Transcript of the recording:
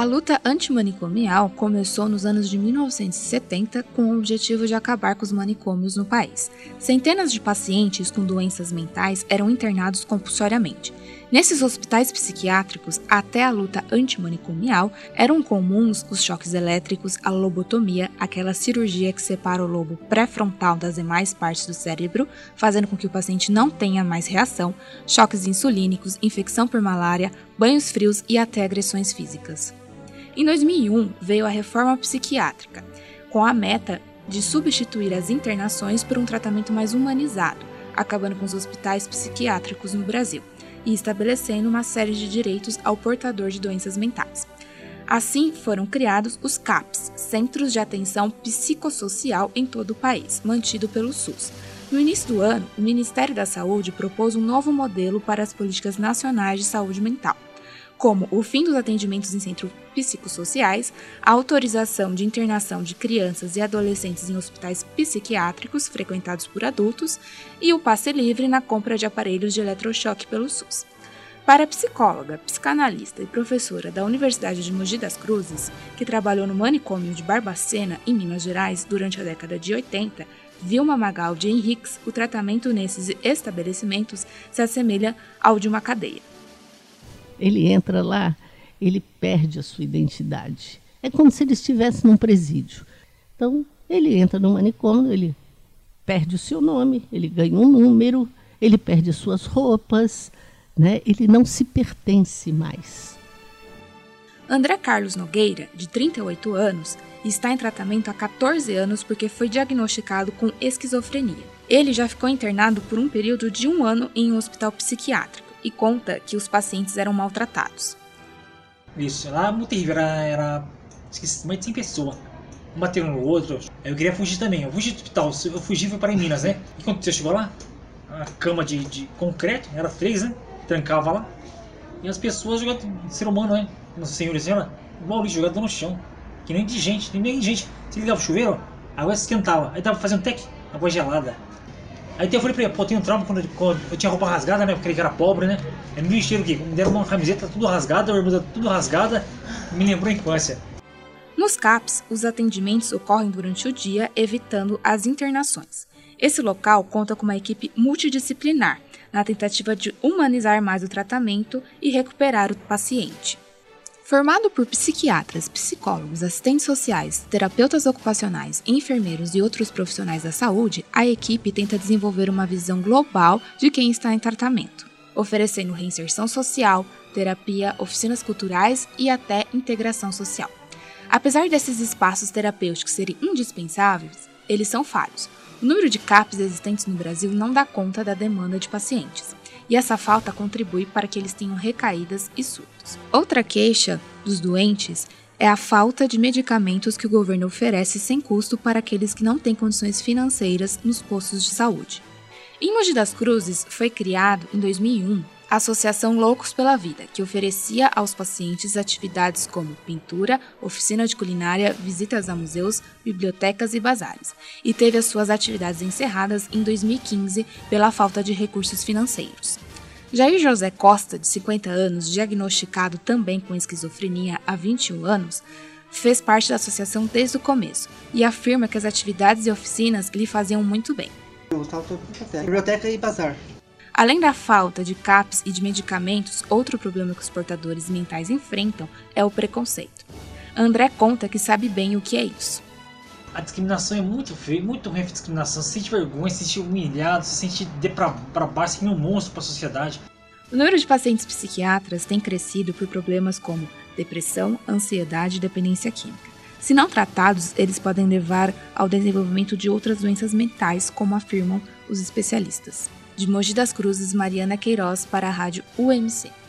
A luta antimanicomial começou nos anos de 1970 com o objetivo de acabar com os manicômios no país. Centenas de pacientes com doenças mentais eram internados compulsoriamente. Nesses hospitais psiquiátricos, até a luta antimanicomial, eram comuns os choques elétricos, a lobotomia, aquela cirurgia que separa o lobo pré-frontal das demais partes do cérebro, fazendo com que o paciente não tenha mais reação, choques insulínicos, infecção por malária, banhos frios e até agressões físicas. Em 2001, veio a reforma psiquiátrica, com a meta de substituir as internações por um tratamento mais humanizado, acabando com os hospitais psiquiátricos no Brasil e estabelecendo uma série de direitos ao portador de doenças mentais. Assim, foram criados os CAPs, Centros de Atenção Psicossocial em todo o país, mantido pelo SUS. No início do ano, o Ministério da Saúde propôs um novo modelo para as políticas nacionais de saúde mental como o fim dos atendimentos em centros psicossociais, a autorização de internação de crianças e adolescentes em hospitais psiquiátricos frequentados por adultos e o passe livre na compra de aparelhos de eletrochoque pelo SUS. Para a psicóloga, psicanalista e professora da Universidade de Mogi das Cruzes, que trabalhou no manicômio de Barbacena, em Minas Gerais, durante a década de 80, Vilma Magal de Henriques, o tratamento nesses estabelecimentos se assemelha ao de uma cadeia ele entra lá, ele perde a sua identidade. É como se ele estivesse num presídio. Então, ele entra no manicômio, ele perde o seu nome, ele ganha um número, ele perde suas roupas, né? ele não se pertence mais. André Carlos Nogueira, de 38 anos, está em tratamento há 14 anos porque foi diagnosticado com esquizofrenia. Ele já ficou internado por um período de um ano em um hospital psiquiátrico e conta que os pacientes eram maltratados. Isso, lá muito terrível, era, era esqueci, mais de 100 pessoas. Um bateu no outro. Eu queria fugir também. Eu fugi do hospital, eu fugi fui para Minas, né? E quando você chegou lá, a cama de, de concreto, era três, né? Trancava lá. E as pessoas jogando, ser humano, né? Nossa senhora e senhora, igual lixo jogado no chão. Que nem de gente, nem de gente. Você ligava o chuveiro, a água esquentava. Aí tava fazendo tec, água gelada. Aí eu falei pra ele, pô, tem um trauma quando, quando, eu tinha roupa rasgada, né? Porque ele era pobre, né? Aí me vestiram o quê? Me deram uma camiseta tudo rasgada, uma bermuda tudo rasgada. Me lembrou a infância. Nos CAPs, os atendimentos ocorrem durante o dia, evitando as internações. Esse local conta com uma equipe multidisciplinar, na tentativa de humanizar mais o tratamento e recuperar o paciente. Formado por psiquiatras, psicólogos, assistentes sociais, terapeutas ocupacionais, enfermeiros e outros profissionais da saúde, a equipe tenta desenvolver uma visão global de quem está em tratamento, oferecendo reinserção social, terapia, oficinas culturais e até integração social. Apesar desses espaços terapêuticos serem indispensáveis, eles são falhos. O número de CAPs existentes no Brasil não dá conta da demanda de pacientes e essa falta contribui para que eles tenham recaídas e surtos. Outra queixa dos doentes é a falta de medicamentos que o governo oferece sem custo para aqueles que não têm condições financeiras nos postos de saúde. Em Mogi das Cruzes foi criado, em 2001, Associação Loucos pela Vida, que oferecia aos pacientes atividades como pintura, oficina de culinária, visitas a museus, bibliotecas e bazares, e teve as suas atividades encerradas em 2015 pela falta de recursos financeiros. Jair José Costa, de 50 anos, diagnosticado também com esquizofrenia há 21 anos, fez parte da associação desde o começo e afirma que as atividades e oficinas lhe faziam muito bem. Biblioteca e bazar. Além da falta de CAPs e de medicamentos, outro problema que os portadores mentais enfrentam é o preconceito. André conta que sabe bem o que é isso. A discriminação é muito feia, muito ruim a discriminação. Se sente vergonha, se sente humilhado, se sente de pra, pra baixo, se um monstro para a sociedade. O número de pacientes psiquiatras tem crescido por problemas como depressão, ansiedade e dependência química. Se não tratados, eles podem levar ao desenvolvimento de outras doenças mentais, como afirmam os especialistas. De Mogi das Cruzes, Mariana Queiroz para a rádio UMC.